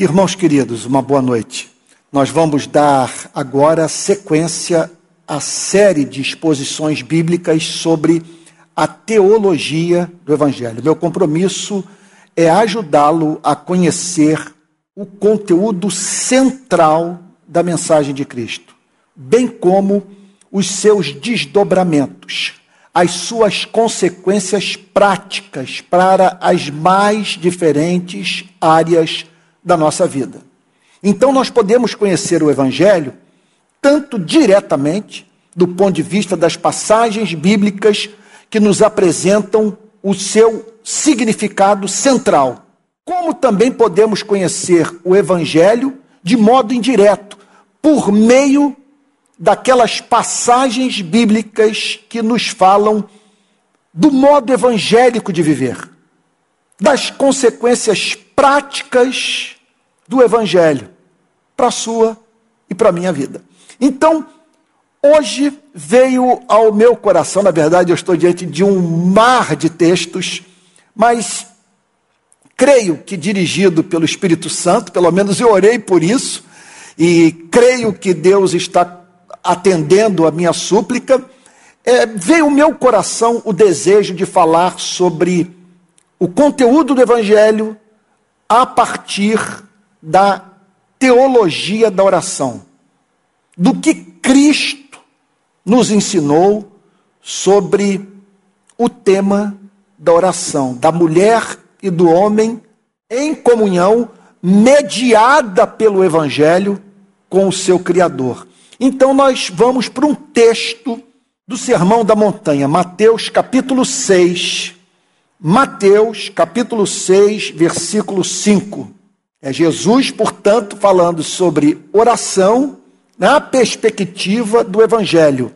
Irmãos queridos, uma boa noite. Nós vamos dar agora sequência à série de exposições bíblicas sobre a teologia do Evangelho. Meu compromisso é ajudá-lo a conhecer o conteúdo central da mensagem de Cristo, bem como os seus desdobramentos, as suas consequências práticas para as mais diferentes áreas da nossa vida. Então, nós podemos conhecer o Evangelho tanto diretamente, do ponto de vista das passagens bíblicas que nos apresentam o seu significado central, como também podemos conhecer o Evangelho de modo indireto, por meio daquelas passagens bíblicas que nos falam do modo evangélico de viver, das consequências práticas do Evangelho para a sua e para a minha vida. Então, hoje veio ao meu coração, na verdade, eu estou diante de um mar de textos, mas creio que dirigido pelo Espírito Santo, pelo menos eu orei por isso, e creio que Deus está atendendo a minha súplica. É, veio ao meu coração o desejo de falar sobre o conteúdo do Evangelho a partir da teologia da oração, do que Cristo nos ensinou sobre o tema da oração, da mulher e do homem em comunhão, mediada pelo Evangelho com o seu Criador. Então nós vamos para um texto do Sermão da Montanha, Mateus capítulo 6, Mateus, capítulo 6, versículo 5. É Jesus, portanto, falando sobre oração na perspectiva do Evangelho,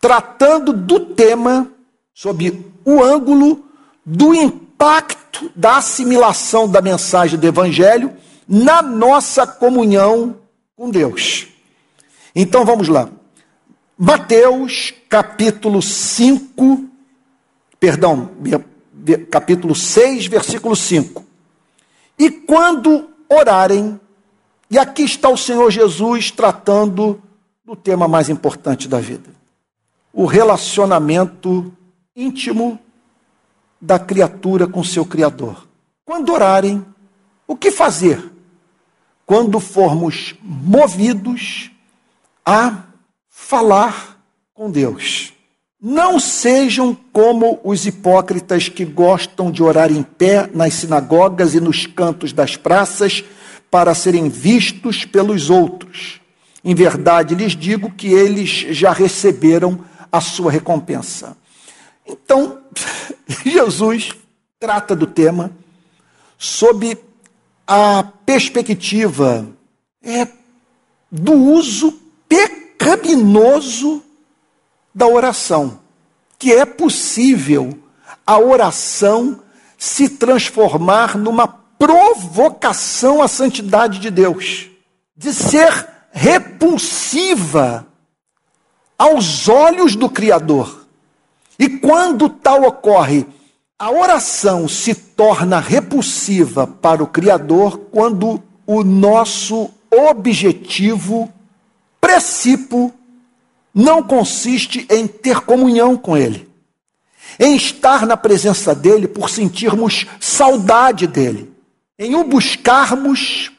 tratando do tema sob o ângulo do impacto da assimilação da mensagem do Evangelho na nossa comunhão com Deus. Então vamos lá. Mateus, capítulo 5, perdão, capítulo 6, versículo 5. E quando orarem, e aqui está o Senhor Jesus tratando do tema mais importante da vida: o relacionamento íntimo da criatura com seu Criador. Quando orarem, o que fazer? Quando formos movidos a falar com Deus. Não sejam como os hipócritas que gostam de orar em pé nas sinagogas e nos cantos das praças para serem vistos pelos outros. Em verdade, lhes digo que eles já receberam a sua recompensa. Então, Jesus trata do tema sob a perspectiva é, do uso pecaminoso da oração, que é possível a oração se transformar numa provocação à santidade de Deus, de ser repulsiva aos olhos do Criador. E quando tal ocorre, a oração se torna repulsiva para o Criador quando o nosso objetivo, princípio não consiste em ter comunhão com Ele, em estar na presença dEle por sentirmos saudade dEle, em o buscarmos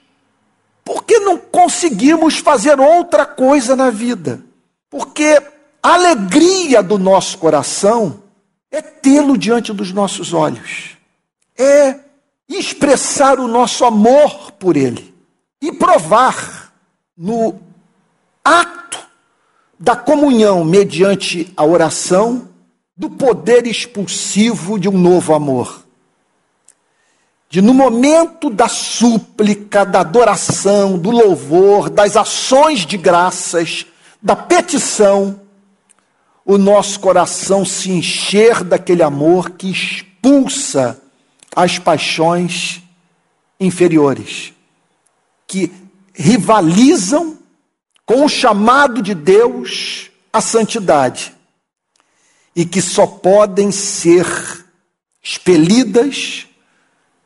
porque não conseguimos fazer outra coisa na vida, porque a alegria do nosso coração é tê-lo diante dos nossos olhos, é expressar o nosso amor por Ele e provar no ato da comunhão mediante a oração, do poder expulsivo de um novo amor. De no momento da súplica, da adoração, do louvor, das ações de graças, da petição, o nosso coração se encher daquele amor que expulsa as paixões inferiores, que rivalizam com o chamado de Deus à santidade e que só podem ser expelidas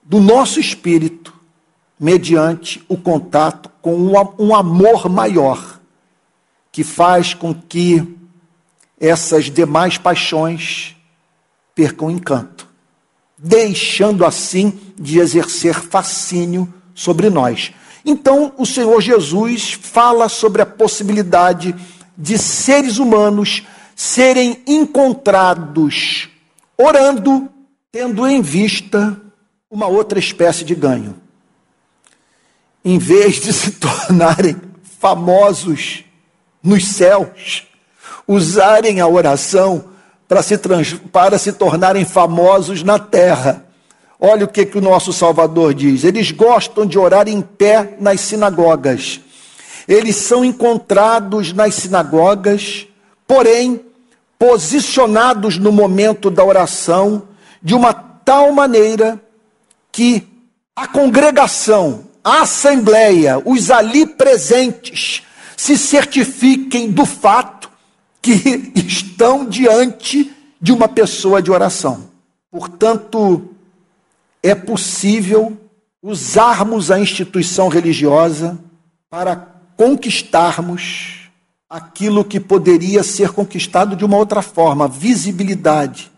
do nosso espírito mediante o contato com um amor maior, que faz com que essas demais paixões percam encanto, deixando assim de exercer fascínio sobre nós. Então, o Senhor Jesus fala sobre a possibilidade de seres humanos serem encontrados orando, tendo em vista uma outra espécie de ganho. Em vez de se tornarem famosos nos céus, usarem a oração para se, para se tornarem famosos na terra. Olha o que, que o nosso Salvador diz. Eles gostam de orar em pé nas sinagogas. Eles são encontrados nas sinagogas, porém, posicionados no momento da oração de uma tal maneira que a congregação, a assembleia, os ali presentes, se certifiquem do fato que estão diante de uma pessoa de oração. Portanto, é possível usarmos a instituição religiosa para conquistarmos aquilo que poderia ser conquistado de uma outra forma: visibilidade,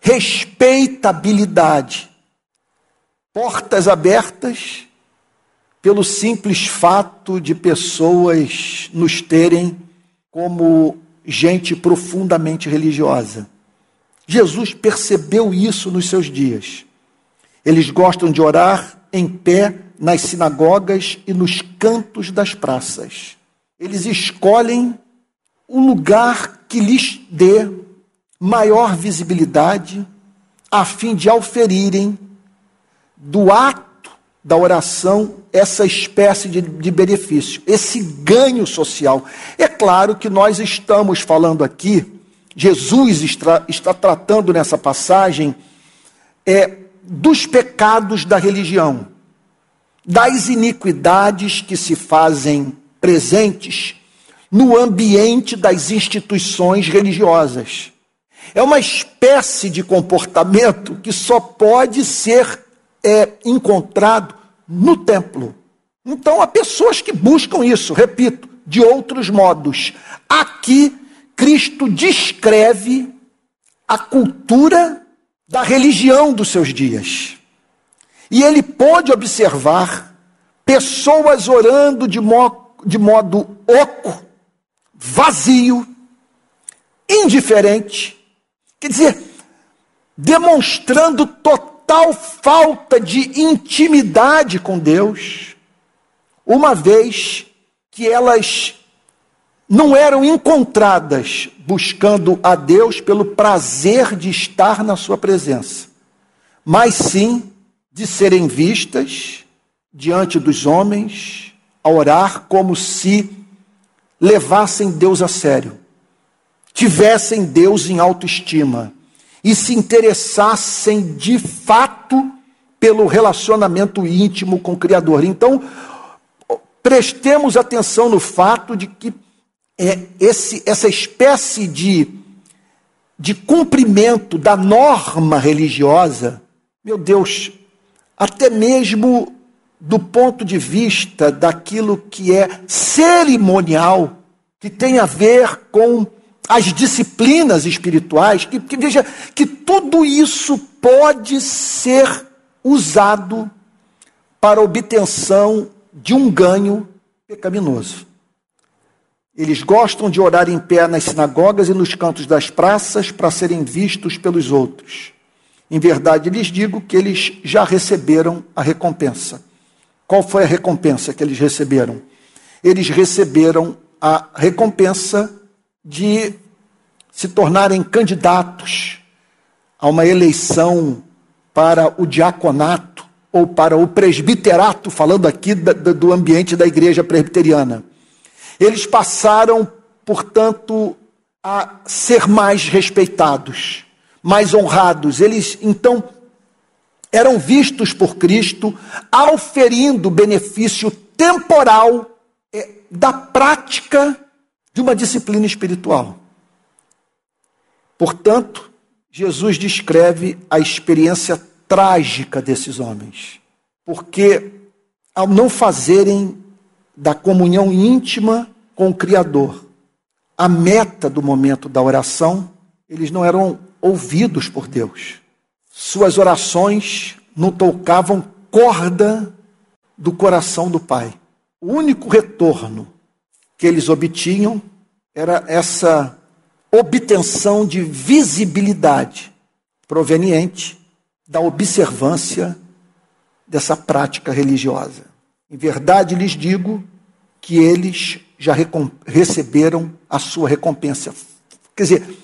respeitabilidade, portas abertas pelo simples fato de pessoas nos terem como gente profundamente religiosa. Jesus percebeu isso nos seus dias. Eles gostam de orar em pé nas sinagogas e nos cantos das praças. Eles escolhem o lugar que lhes dê maior visibilidade, a fim de auferirem do ato da oração essa espécie de, de benefício, esse ganho social. É claro que nós estamos falando aqui, Jesus está, está tratando nessa passagem é, dos pecados da religião, das iniquidades que se fazem presentes no ambiente das instituições religiosas. É uma espécie de comportamento que só pode ser é, encontrado no templo. Então, há pessoas que buscam isso, repito, de outros modos. Aqui, Cristo descreve a cultura da religião dos seus dias. E ele pôde observar pessoas orando de, mo de modo oco, vazio, indiferente, quer dizer, demonstrando total falta de intimidade com Deus, uma vez que elas não eram encontradas buscando a Deus pelo prazer de estar na sua presença, mas sim de serem vistas diante dos homens a orar como se levassem Deus a sério, tivessem Deus em autoestima e se interessassem de fato pelo relacionamento íntimo com o Criador. Então, prestemos atenção no fato de que é esse, essa espécie de, de cumprimento da norma religiosa, meu Deus, até mesmo do ponto de vista daquilo que é cerimonial, que tem a ver com as disciplinas espirituais, que, que veja que tudo isso pode ser usado para obtenção de um ganho pecaminoso. Eles gostam de orar em pé nas sinagogas e nos cantos das praças para serem vistos pelos outros. Em verdade, lhes digo que eles já receberam a recompensa. Qual foi a recompensa que eles receberam? Eles receberam a recompensa de se tornarem candidatos a uma eleição para o diaconato ou para o presbiterato, falando aqui do ambiente da igreja presbiteriana. Eles passaram, portanto, a ser mais respeitados, mais honrados. Eles, então, eram vistos por Cristo, auferindo benefício temporal é, da prática de uma disciplina espiritual. Portanto, Jesus descreve a experiência trágica desses homens, porque ao não fazerem da comunhão íntima com o Criador a meta do momento da oração, eles não eram ouvidos por Deus. Suas orações não tocavam corda do coração do Pai. O único retorno que eles obtinham era essa obtenção de visibilidade proveniente da observância dessa prática religiosa. Em verdade lhes digo que eles já receberam a sua recompensa. Quer dizer,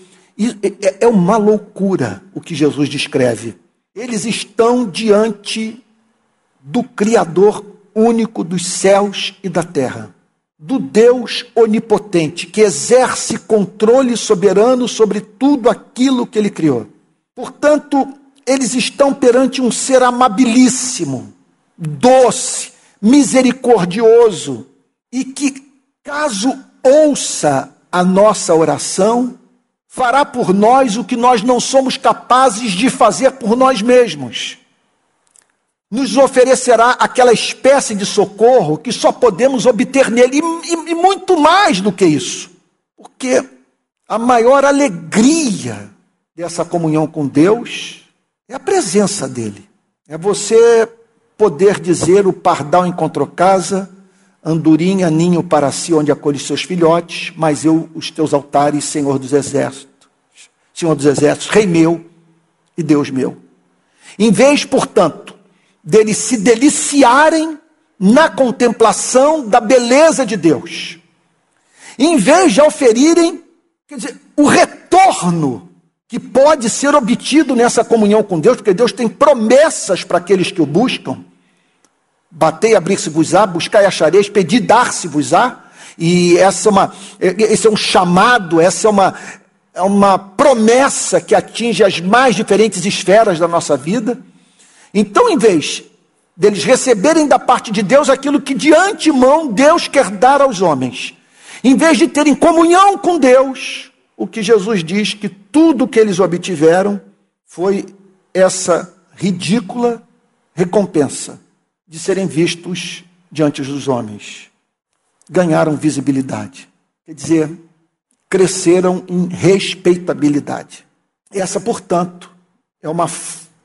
é, é uma loucura o que Jesus descreve. Eles estão diante do Criador único dos céus e da terra, do Deus onipotente, que exerce controle soberano sobre tudo aquilo que ele criou. Portanto, eles estão perante um ser amabilíssimo, doce, misericordioso e que, caso ouça a nossa oração, fará por nós o que nós não somos capazes de fazer por nós mesmos. Nos oferecerá aquela espécie de socorro que só podemos obter nele, e, e, e muito mais do que isso. Porque a maior alegria dessa comunhão com Deus é a presença dele. É você poder dizer: o pardal encontrou casa, andorinha, ninho para si, onde acolhe seus filhotes, mas eu, os teus altares, Senhor dos exércitos, Senhor dos exércitos, Rei meu e Deus meu. Em vez, portanto, deles se deliciarem na contemplação da beleza de Deus, em vez de oferirem, quer dizer, o retorno que pode ser obtido nessa comunhão com Deus, porque Deus tem promessas para aqueles que o buscam. Batei, abrir-se-vos-á, buscai, achareis, pedi, dar-se-vos-á. E essa é uma, esse é um chamado, essa é uma, é uma promessa que atinge as mais diferentes esferas da nossa vida. Então, em vez deles receberem da parte de Deus aquilo que de antemão Deus quer dar aos homens, em vez de terem comunhão com Deus, o que Jesus diz que tudo que eles obtiveram foi essa ridícula recompensa de serem vistos diante dos homens. Ganharam visibilidade. Quer dizer, cresceram em respeitabilidade. Essa, portanto, é uma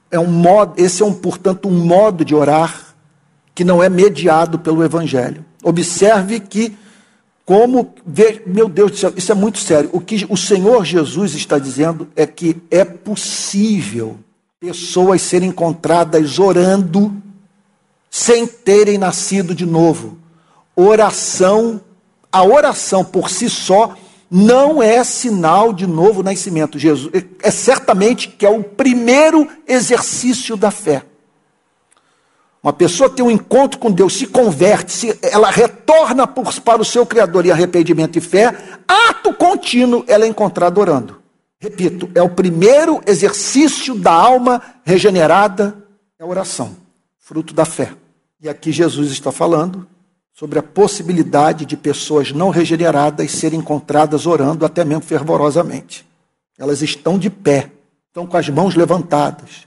é um modo, esse é um, portanto, um modo de orar que não é mediado pelo evangelho. Observe que como, meu Deus do céu, isso é muito sério. O que o Senhor Jesus está dizendo é que é possível pessoas serem encontradas orando sem terem nascido de novo. Oração, a oração por si só não é sinal de novo nascimento. Jesus é certamente que é o primeiro exercício da fé. Uma pessoa tem um encontro com Deus, se converte, se, ela retorna por, para o seu Criador em arrependimento e fé, ato contínuo ela é encontrada orando. Repito, é o primeiro exercício da alma regenerada, é a oração, fruto da fé. E aqui Jesus está falando sobre a possibilidade de pessoas não regeneradas serem encontradas orando até mesmo fervorosamente. Elas estão de pé, estão com as mãos levantadas,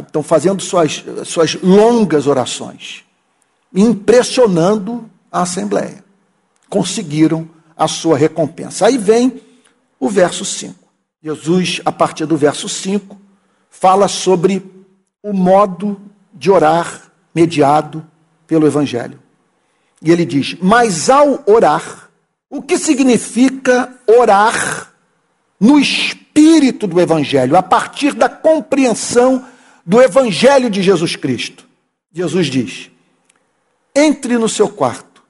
estão fazendo suas, suas longas orações, impressionando a Assembleia. Conseguiram a sua recompensa. Aí vem o verso 5. Jesus, a partir do verso 5, fala sobre o modo de orar mediado pelo Evangelho. E ele diz: Mas ao orar, o que significa orar no espírito do Evangelho, a partir da compreensão do Evangelho de Jesus Cristo. Jesus diz: entre no seu quarto.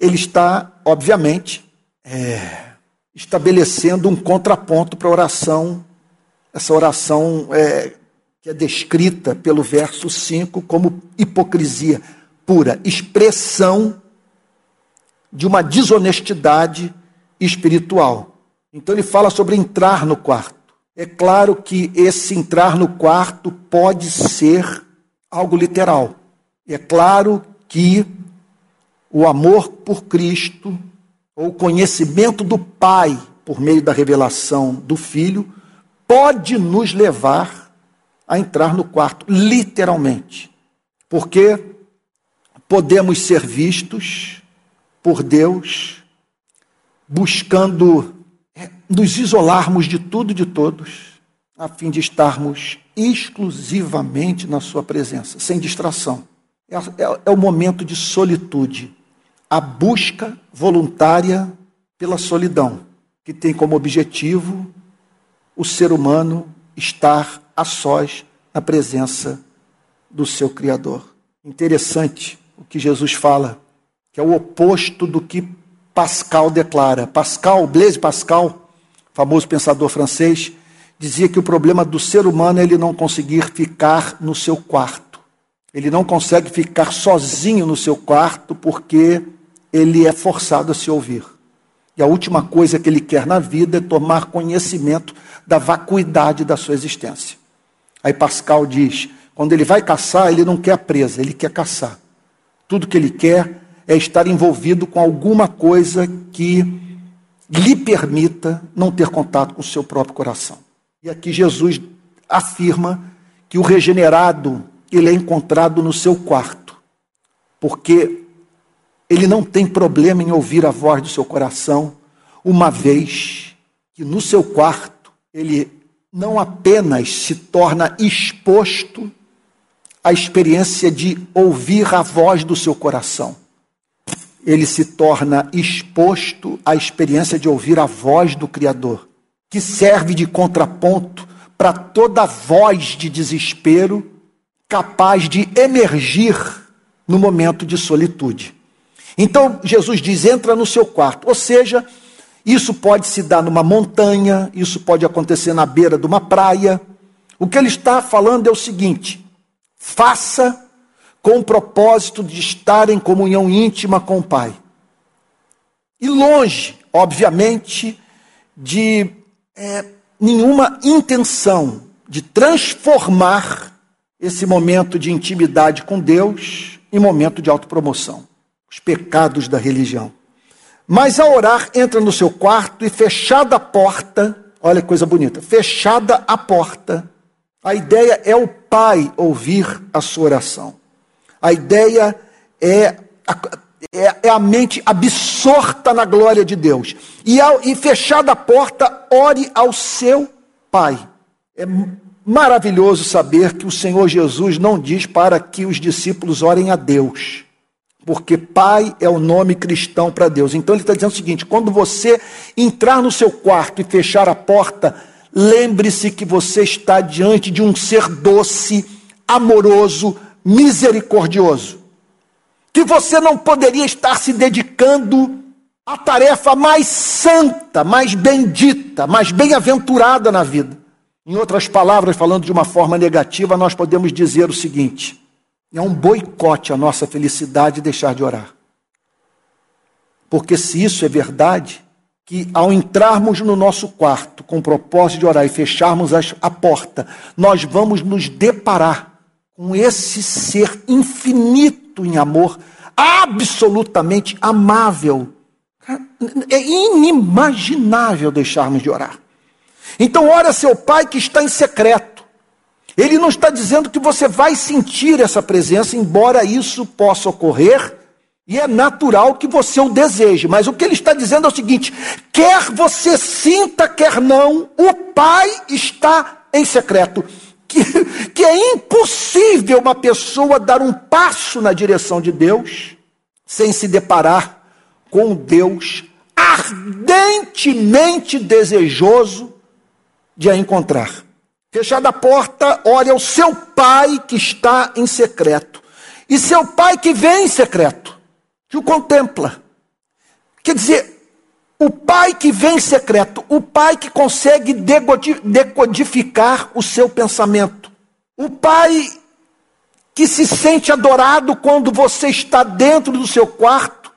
Ele está, obviamente, é, estabelecendo um contraponto para a oração, essa oração é, que é descrita pelo verso 5 como hipocrisia pura, expressão de uma desonestidade espiritual. Então ele fala sobre entrar no quarto. É claro que esse entrar no quarto pode ser algo literal. É claro que o amor por Cristo, ou o conhecimento do Pai por meio da revelação do Filho, pode nos levar a entrar no quarto, literalmente. Porque podemos ser vistos por Deus, buscando nos isolarmos de tudo e de todos, a fim de estarmos exclusivamente na Sua presença, sem distração. É, é, é o momento de solitude, a busca voluntária pela solidão, que tem como objetivo o ser humano estar a sós na presença do seu Criador. Interessante o que Jesus fala, que é o oposto do que Pascal declara. Pascal, Blaise Pascal, famoso pensador francês, dizia que o problema do ser humano é ele não conseguir ficar no seu quarto. Ele não consegue ficar sozinho no seu quarto porque ele é forçado a se ouvir. E a última coisa que ele quer na vida é tomar conhecimento da vacuidade da sua existência. Aí Pascal diz: quando ele vai caçar, ele não quer a presa, ele quer caçar. Tudo que ele quer é estar envolvido com alguma coisa que lhe permita não ter contato com o seu próprio coração. E aqui Jesus afirma que o regenerado ele é encontrado no seu quarto, porque ele não tem problema em ouvir a voz do seu coração, uma vez que no seu quarto ele não apenas se torna exposto à experiência de ouvir a voz do seu coração, ele se torna exposto à experiência de ouvir a voz do Criador, que serve de contraponto para toda voz de desespero capaz de emergir no momento de solitude. Então Jesus diz: entra no seu quarto, ou seja, isso pode se dar numa montanha, isso pode acontecer na beira de uma praia. O que ele está falando é o seguinte: faça com o propósito de estar em comunhão íntima com o Pai. E longe, obviamente, de é, nenhuma intenção de transformar esse momento de intimidade com Deus em momento de autopromoção. Os pecados da religião. Mas ao orar, entra no seu quarto e fechada a porta, olha que coisa bonita, fechada a porta, a ideia é o pai ouvir a sua oração. A ideia é a, é, é a mente absorta na glória de Deus. E, ao, e fechada a porta, ore ao seu pai. É maravilhoso saber que o Senhor Jesus não diz para que os discípulos orem a Deus, porque Pai é o nome cristão para Deus. Então ele está dizendo o seguinte: quando você entrar no seu quarto e fechar a porta, lembre-se que você está diante de um ser doce, amoroso, misericordioso, que você não poderia estar se dedicando à tarefa mais santa, mais bendita, mais bem-aventurada na vida. Em outras palavras, falando de uma forma negativa, nós podemos dizer o seguinte: é um boicote à nossa felicidade deixar de orar. Porque se isso é verdade, que ao entrarmos no nosso quarto com o propósito de orar e fecharmos a porta, nós vamos nos deparar com esse ser infinito em amor, absolutamente amável. É inimaginável deixarmos de orar. Então, ora seu pai que está em secreto. Ele não está dizendo que você vai sentir essa presença, embora isso possa ocorrer, e é natural que você o deseje. Mas o que ele está dizendo é o seguinte: quer você sinta, quer não, o pai está em secreto que, que é impossível uma pessoa dar um passo na direção de Deus sem se deparar com Deus ardentemente desejoso de a encontrar. Fechada a porta, olha o seu pai que está em secreto. E seu pai que vem em secreto, que o contempla. Quer dizer, o pai que vem em secreto, o pai que consegue decodificar o seu pensamento, o pai que se sente adorado quando você está dentro do seu quarto,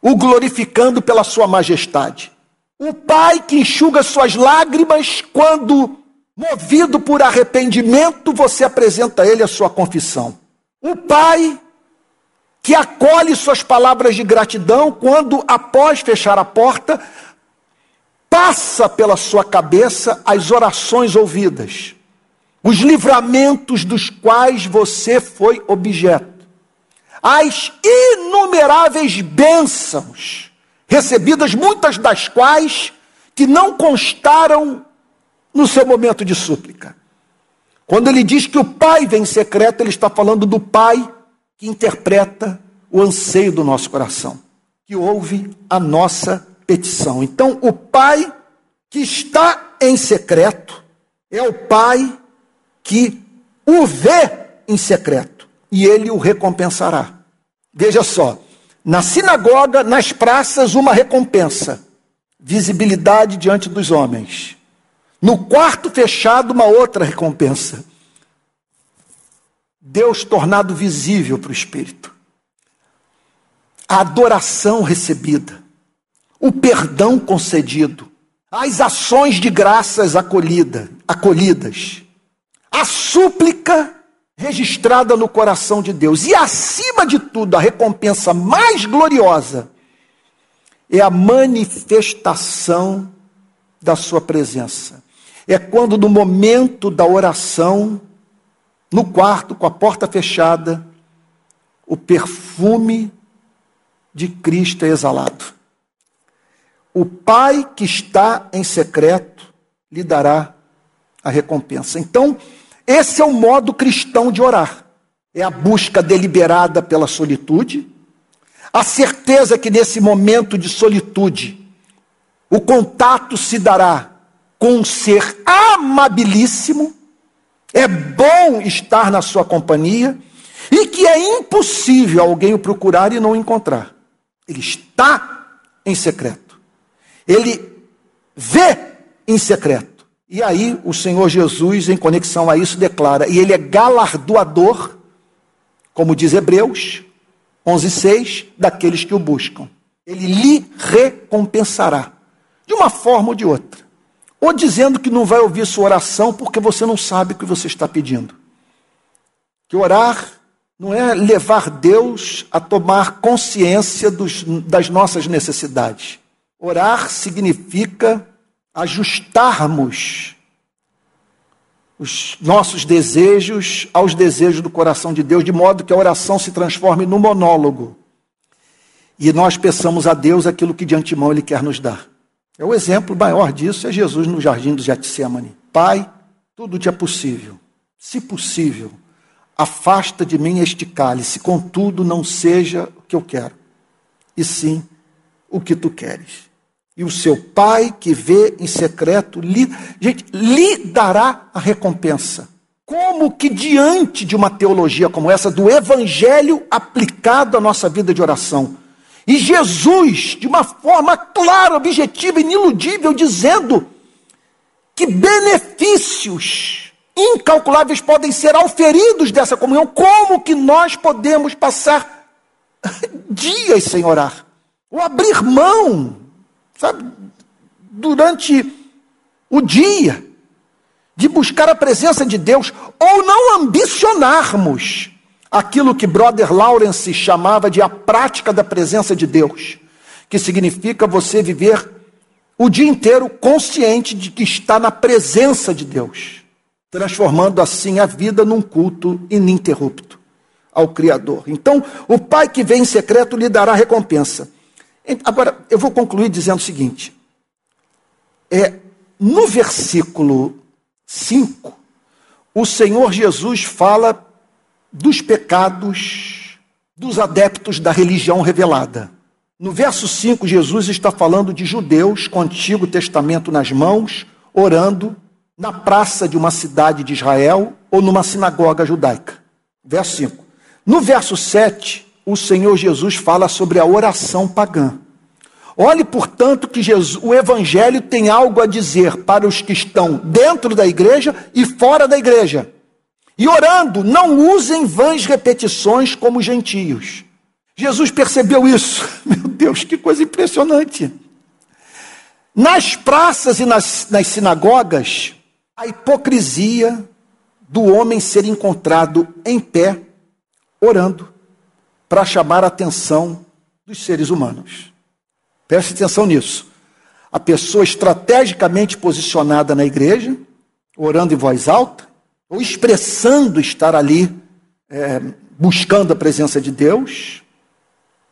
o glorificando pela sua majestade. O pai que enxuga suas lágrimas quando, movido por arrependimento, você apresenta a ele a sua confissão. O pai que acolhe suas palavras de gratidão quando, após fechar a porta, passa pela sua cabeça as orações ouvidas, os livramentos dos quais você foi objeto, as inumeráveis bênçãos, recebidas muitas das quais que não constaram no seu momento de súplica. Quando ele diz que o Pai vem em secreto, ele está falando do Pai que interpreta o anseio do nosso coração, que ouve a nossa petição. Então, o Pai que está em secreto é o Pai que o vê em secreto e ele o recompensará. Veja só, na sinagoga, nas praças, uma recompensa, visibilidade diante dos homens. No quarto fechado, uma outra recompensa. Deus tornado visível para o Espírito. A adoração recebida. O perdão concedido. As ações de graças acolhida, acolhidas. A súplica registrada no coração de Deus. E acima de tudo, a recompensa mais gloriosa é a manifestação da sua presença é quando, no momento da oração, no quarto, com a porta fechada, o perfume de Cristo é exalado. O Pai que está em secreto lhe dará a recompensa. Então, esse é o modo cristão de orar. É a busca deliberada pela solitude, a certeza que nesse momento de solitude o contato se dará com um ser amabilíssimo, é bom estar na sua companhia e que é impossível alguém o procurar e não o encontrar. Ele está em secreto. Ele vê em secreto. E aí o Senhor Jesus, em conexão a isso, declara: e ele é galardoador, como diz Hebreus 11:6, daqueles que o buscam. Ele lhe recompensará, de uma forma ou de outra ou dizendo que não vai ouvir sua oração porque você não sabe o que você está pedindo. Que orar não é levar Deus a tomar consciência dos, das nossas necessidades. Orar significa ajustarmos os nossos desejos aos desejos do coração de Deus, de modo que a oração se transforme no monólogo. E nós peçamos a Deus aquilo que de antemão Ele quer nos dar. É o exemplo maior disso é Jesus no jardim do Getsemane. Pai, tudo te é possível. Se possível, afasta de mim este cálice, contudo não seja o que eu quero, e sim o que tu queres. E o seu pai que vê em secreto, lhe, gente, lhe dará a recompensa. Como que diante de uma teologia como essa, do evangelho aplicado à nossa vida de oração, e Jesus, de uma forma clara, objetiva, iniludível, dizendo que benefícios incalculáveis podem ser auferidos dessa comunhão, como que nós podemos passar dias sem orar? Ou abrir mão, sabe, durante o dia, de buscar a presença de Deus, ou não ambicionarmos aquilo que Brother Lawrence chamava de a prática da presença de Deus, que significa você viver o dia inteiro consciente de que está na presença de Deus, transformando assim a vida num culto ininterrupto ao Criador. Então, o Pai que vem em secreto lhe dará recompensa. Agora, eu vou concluir dizendo o seguinte: é, no versículo 5, o Senhor Jesus fala dos pecados dos adeptos da religião revelada. No verso 5, Jesus está falando de judeus com o Antigo Testamento nas mãos, orando na praça de uma cidade de Israel ou numa sinagoga judaica. Verso 5. No verso 7, o Senhor Jesus fala sobre a oração pagã. Olhe, portanto, que Jesus, o Evangelho tem algo a dizer para os que estão dentro da igreja e fora da igreja. E orando, não usem vãs repetições como gentios. Jesus percebeu isso. Meu Deus, que coisa impressionante. Nas praças e nas, nas sinagogas, a hipocrisia do homem ser encontrado em pé, orando, para chamar a atenção dos seres humanos. Preste atenção nisso. A pessoa estrategicamente posicionada na igreja, orando em voz alta, ou expressando estar ali é, buscando a presença de Deus,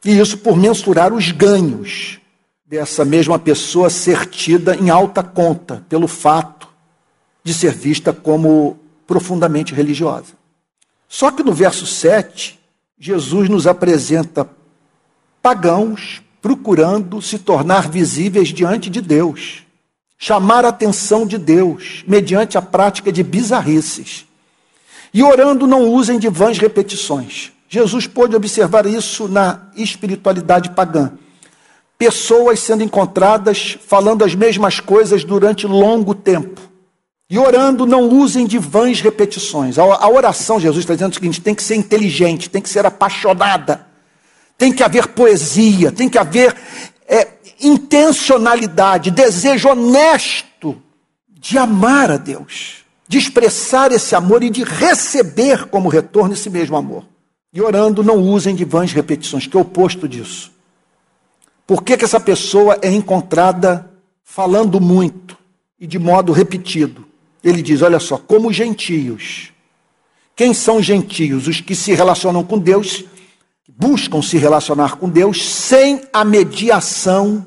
e isso por mensurar os ganhos dessa mesma pessoa ser tida em alta conta pelo fato de ser vista como profundamente religiosa. Só que no verso 7, Jesus nos apresenta pagãos procurando se tornar visíveis diante de Deus, chamar a atenção de Deus mediante a prática de bizarrices. E orando, não usem de vãs repetições. Jesus pôde observar isso na espiritualidade pagã. Pessoas sendo encontradas falando as mesmas coisas durante longo tempo. E orando, não usem de vãs repetições. A oração, Jesus está dizendo o seguinte: tem que ser inteligente, tem que ser apaixonada, tem que haver poesia, tem que haver é, intencionalidade, desejo honesto de amar a Deus, de expressar esse amor e de receber como retorno esse mesmo amor. E orando, não usem de vãs repetições, que é o oposto disso. Por que, que essa pessoa é encontrada falando muito e de modo repetido? Ele diz: olha só, como gentios. Quem são gentios? Os que se relacionam com Deus, buscam se relacionar com Deus sem a mediação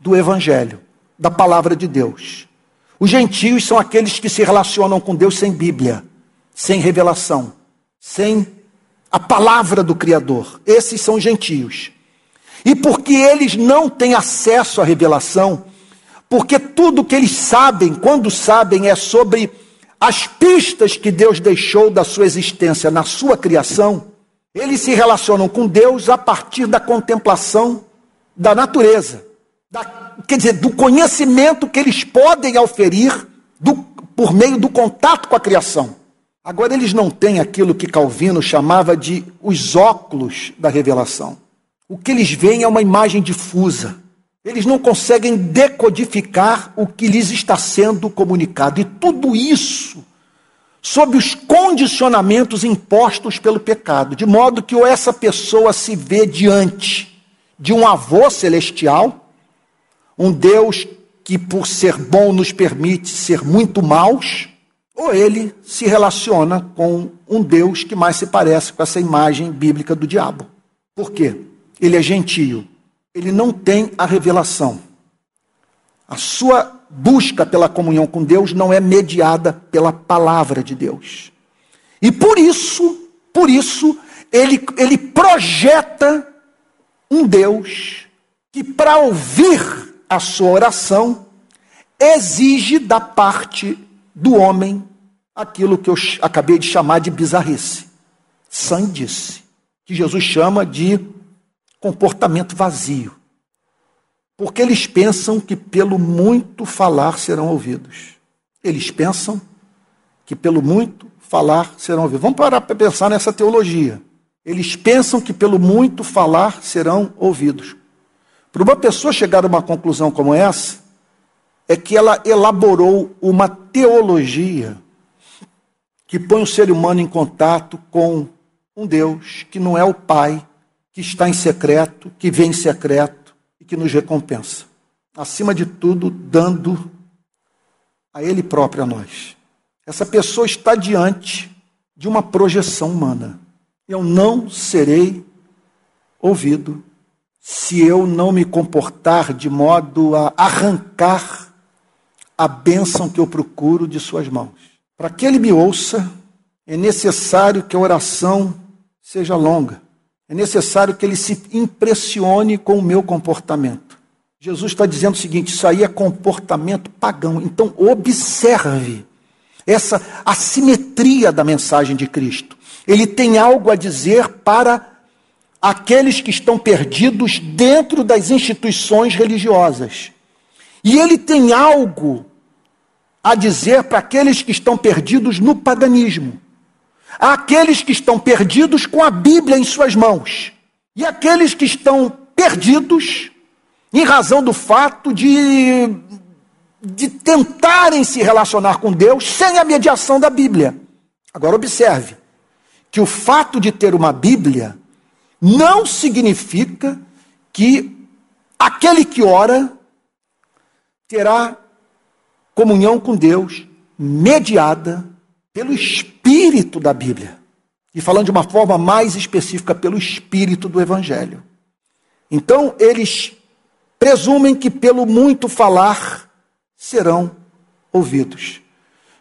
do Evangelho, da palavra de Deus. Os gentios são aqueles que se relacionam com Deus sem Bíblia, sem revelação, sem a palavra do Criador. Esses são gentios. E porque eles não têm acesso à revelação, porque tudo que eles sabem, quando sabem, é sobre as pistas que Deus deixou da sua existência na sua criação, eles se relacionam com Deus a partir da contemplação da natureza, da, quer dizer, do conhecimento que eles podem oferir do, por meio do contato com a criação. Agora, eles não têm aquilo que Calvino chamava de os óculos da revelação. O que eles veem é uma imagem difusa. Eles não conseguem decodificar o que lhes está sendo comunicado. E tudo isso sob os condicionamentos impostos pelo pecado, de modo que ou essa pessoa se vê diante de um avô celestial, um Deus que, por ser bom, nos permite ser muito maus, ou ele se relaciona com um Deus que mais se parece com essa imagem bíblica do diabo. Por quê? Ele é gentio, ele não tem a revelação. A sua busca pela comunhão com Deus não é mediada pela palavra de Deus. E por isso, por isso, ele, ele projeta um Deus que, para ouvir a sua oração, exige da parte do homem aquilo que eu acabei de chamar de bizarrice, sandice, que Jesus chama de comportamento vazio porque eles pensam que pelo muito falar serão ouvidos. Eles pensam que pelo muito falar serão ouvidos. Vamos parar para pensar nessa teologia. Eles pensam que pelo muito falar serão ouvidos. Para uma pessoa chegar a uma conclusão como essa, é que ela elaborou uma teologia que põe o ser humano em contato com um Deus que não é o Pai, que está em secreto, que vem em secreto que nos recompensa. Acima de tudo, dando a Ele próprio a nós. Essa pessoa está diante de uma projeção humana. Eu não serei ouvido se eu não me comportar de modo a arrancar a bênção que eu procuro de Suas mãos. Para que Ele me ouça, é necessário que a oração seja longa. É necessário que ele se impressione com o meu comportamento. Jesus está dizendo o seguinte: isso aí é comportamento pagão. Então, observe essa assimetria da mensagem de Cristo. Ele tem algo a dizer para aqueles que estão perdidos dentro das instituições religiosas. E ele tem algo a dizer para aqueles que estão perdidos no paganismo àqueles que estão perdidos com a Bíblia em suas mãos, e aqueles que estão perdidos em razão do fato de, de tentarem se relacionar com Deus sem a mediação da Bíblia. Agora, observe que o fato de ter uma Bíblia não significa que aquele que ora terá comunhão com Deus mediada pelo Espírito da Bíblia. E falando de uma forma mais específica, pelo espírito do Evangelho. Então, eles presumem que pelo muito falar serão ouvidos.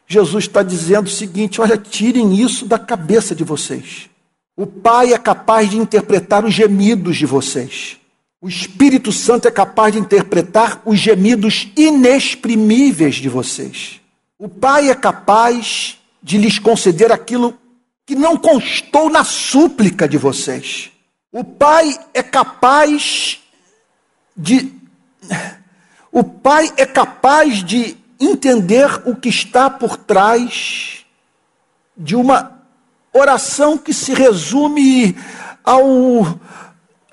Jesus está dizendo o seguinte: olha, tirem isso da cabeça de vocês. O Pai é capaz de interpretar os gemidos de vocês. O Espírito Santo é capaz de interpretar os gemidos inexprimíveis de vocês. O Pai é capaz de lhes conceder aquilo que não constou na súplica de vocês. O Pai é capaz de. O Pai é capaz de entender o que está por trás de uma oração que se resume ao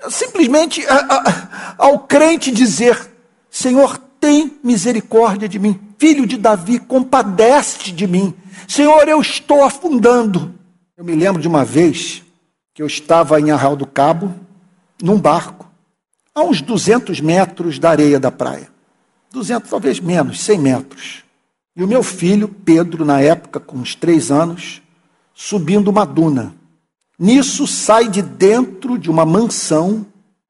simplesmente ao crente dizer: Senhor, tem misericórdia de mim, filho de Davi, compadece de mim. Senhor, eu estou afundando. Eu me lembro de uma vez que eu estava em Arral do Cabo, num barco, a uns 200 metros da areia da praia. 200, talvez menos, 100 metros. E o meu filho, Pedro, na época, com uns três anos, subindo uma duna. Nisso sai de dentro de uma mansão,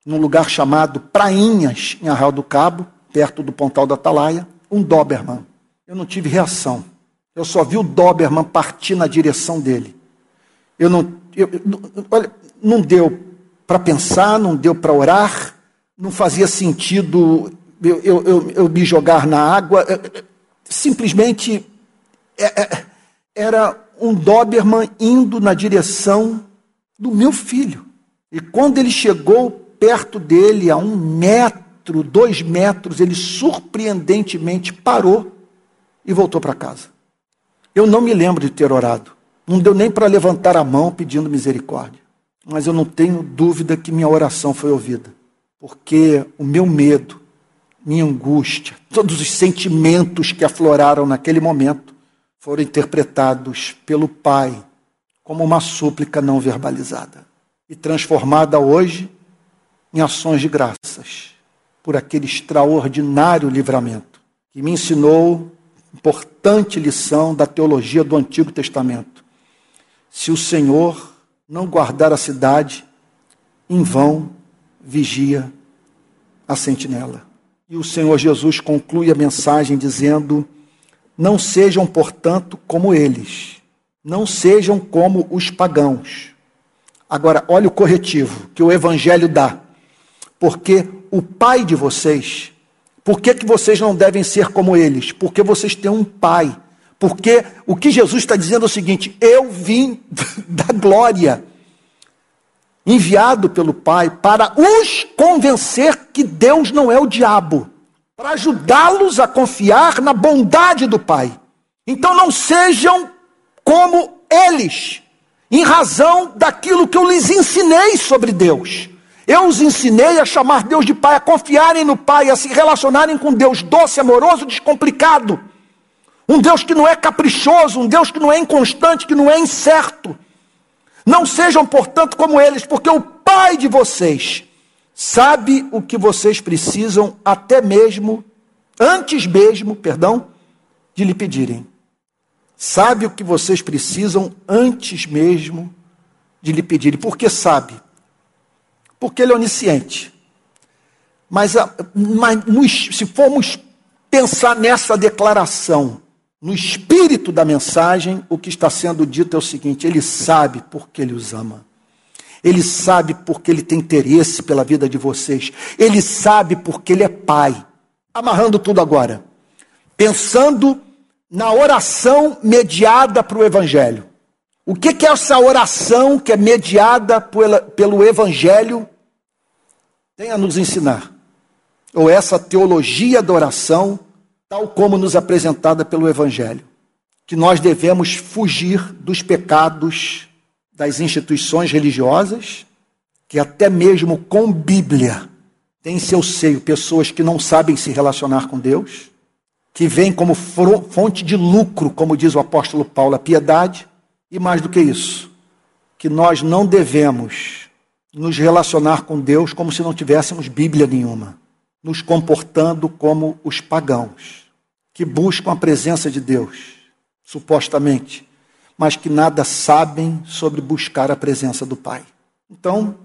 num lugar chamado Prainhas, em Arral do Cabo, perto do Pontal da Atalaia, um Doberman. Eu não tive reação. Eu só vi o Doberman partir na direção dele. Eu não, eu, olha, não deu para pensar, não deu para orar, não fazia sentido eu, eu, eu, eu me jogar na água. Simplesmente é, é, era um Doberman indo na direção do meu filho. E quando ele chegou perto dele, a um metro, dois metros, ele surpreendentemente parou e voltou para casa. Eu não me lembro de ter orado. Não deu nem para levantar a mão pedindo misericórdia. Mas eu não tenho dúvida que minha oração foi ouvida. Porque o meu medo, minha angústia, todos os sentimentos que afloraram naquele momento foram interpretados pelo Pai como uma súplica não verbalizada e transformada hoje em ações de graças por aquele extraordinário livramento que me ensinou importante lição da teologia do Antigo Testamento. Se o Senhor não guardar a cidade, em vão vigia a sentinela. E o Senhor Jesus conclui a mensagem dizendo: Não sejam, portanto, como eles, não sejam como os pagãos. Agora, olha o corretivo que o Evangelho dá. Porque o pai de vocês, por que, que vocês não devem ser como eles? Porque vocês têm um pai. Porque o que Jesus está dizendo é o seguinte: eu vim da glória enviado pelo Pai para os convencer que Deus não é o diabo, para ajudá-los a confiar na bondade do Pai. Então não sejam como eles, em razão daquilo que eu lhes ensinei sobre Deus. Eu os ensinei a chamar Deus de Pai, a confiarem no Pai, a se relacionarem com Deus doce, amoroso, descomplicado. Um Deus que não é caprichoso, um Deus que não é inconstante, que não é incerto. Não sejam, portanto, como eles, porque o Pai de vocês sabe o que vocês precisam até mesmo, antes mesmo, perdão, de lhe pedirem. Sabe o que vocês precisam antes mesmo de lhe pedirem. Por que sabe? Porque ele é onisciente. Mas, mas se formos pensar nessa declaração, no espírito da mensagem, o que está sendo dito é o seguinte: ele sabe porque ele os ama. Ele sabe porque ele tem interesse pela vida de vocês. Ele sabe porque ele é pai. Amarrando tudo agora. Pensando na oração mediada para o Evangelho. O que, que é essa oração que é mediada pela, pelo Evangelho tem a nos ensinar? Ou essa teologia da oração tal como nos apresentada pelo Evangelho, que nós devemos fugir dos pecados das instituições religiosas, que até mesmo com Bíblia tem em seu seio pessoas que não sabem se relacionar com Deus, que vêm como fonte de lucro, como diz o apóstolo Paulo, a piedade, e mais do que isso, que nós não devemos nos relacionar com Deus como se não tivéssemos Bíblia nenhuma nos comportando como os pagãos, que buscam a presença de Deus, supostamente, mas que nada sabem sobre buscar a presença do Pai. Então,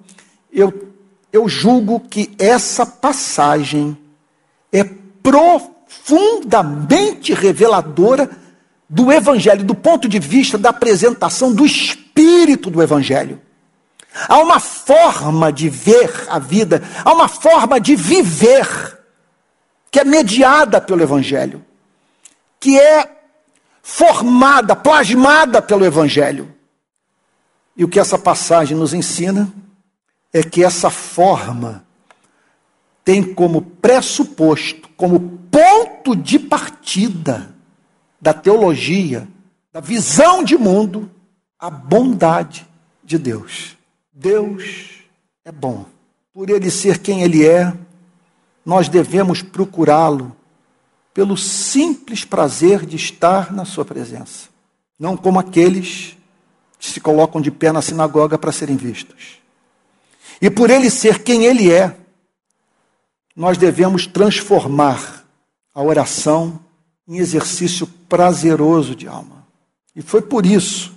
eu, eu julgo que essa passagem é profundamente reveladora do Evangelho, do ponto de vista da apresentação do espírito do Evangelho. Há uma forma de ver a vida, há uma forma de viver que é mediada pelo Evangelho, que é formada, plasmada pelo Evangelho. E o que essa passagem nos ensina é que essa forma tem como pressuposto, como ponto de partida da teologia, da visão de mundo, a bondade de Deus. Deus é bom. Por ele ser quem ele é, nós devemos procurá-lo pelo simples prazer de estar na sua presença, não como aqueles que se colocam de pé na sinagoga para serem vistos. E por ele ser quem ele é, nós devemos transformar a oração em exercício prazeroso de alma. E foi por isso,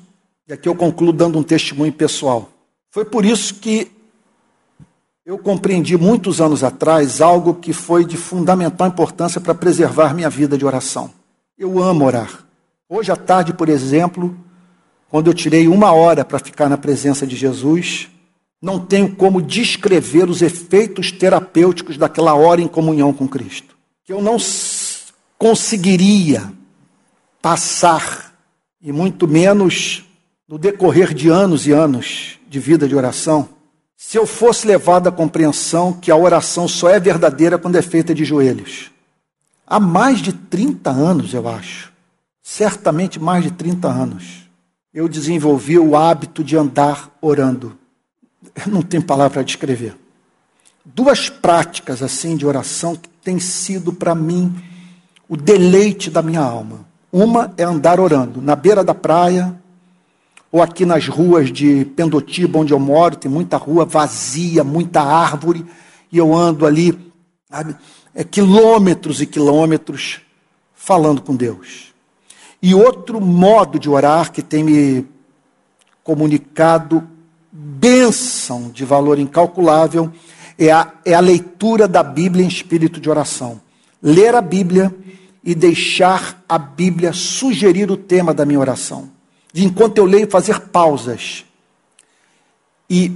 e aqui eu concluo dando um testemunho pessoal, foi por isso que eu compreendi muitos anos atrás algo que foi de fundamental importância para preservar minha vida de oração. Eu amo orar. Hoje à tarde, por exemplo, quando eu tirei uma hora para ficar na presença de Jesus, não tenho como descrever os efeitos terapêuticos daquela hora em comunhão com Cristo. Que eu não conseguiria passar, e muito menos no decorrer de anos e anos de vida de oração, se eu fosse levado à compreensão que a oração só é verdadeira quando é feita de joelhos. Há mais de 30 anos, eu acho, certamente mais de 30 anos, eu desenvolvi o hábito de andar orando. Eu não tenho palavra para descrever. Duas práticas assim de oração que têm sido para mim o deleite da minha alma. Uma é andar orando na beira da praia, ou aqui nas ruas de Pendotiba, onde eu moro, tem muita rua vazia, muita árvore, e eu ando ali sabe, é, quilômetros e quilômetros falando com Deus. E outro modo de orar que tem me comunicado bênção de valor incalculável é a, é a leitura da Bíblia em espírito de oração. Ler a Bíblia e deixar a Bíblia sugerir o tema da minha oração de enquanto eu leio fazer pausas e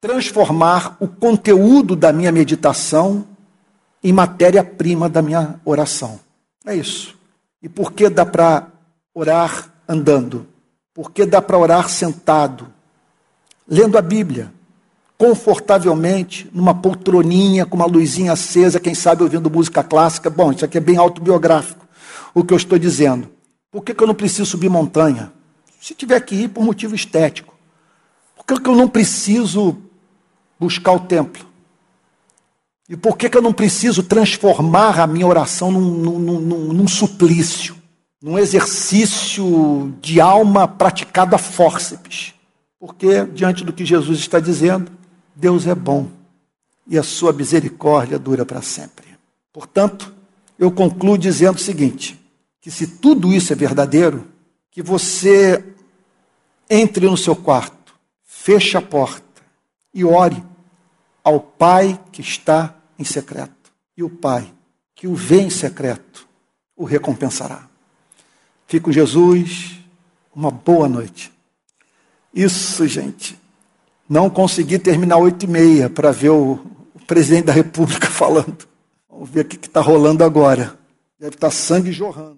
transformar o conteúdo da minha meditação em matéria-prima da minha oração. É isso. E por que dá para orar andando? Por que dá para orar sentado? Lendo a Bíblia, confortavelmente, numa poltroninha, com uma luzinha acesa, quem sabe ouvindo música clássica. Bom, isso aqui é bem autobiográfico, o que eu estou dizendo. Por que, que eu não preciso subir montanha? Se tiver que ir por motivo estético. Por que eu não preciso buscar o templo? E por que eu não preciso transformar a minha oração num, num, num, num suplício? Num exercício de alma praticado a fórceps? Porque, diante do que Jesus está dizendo, Deus é bom e a sua misericórdia dura para sempre. Portanto, eu concluo dizendo o seguinte: que se tudo isso é verdadeiro, que você entre no seu quarto, feche a porta e ore ao Pai que está em secreto. E o Pai que o vê em secreto o recompensará. Fique com Jesus, uma boa noite. Isso, gente. Não consegui terminar oito e meia para ver o, presidente da República falando. Vamos ver o que está rolando agora. Deve estar tá sangue jorrando.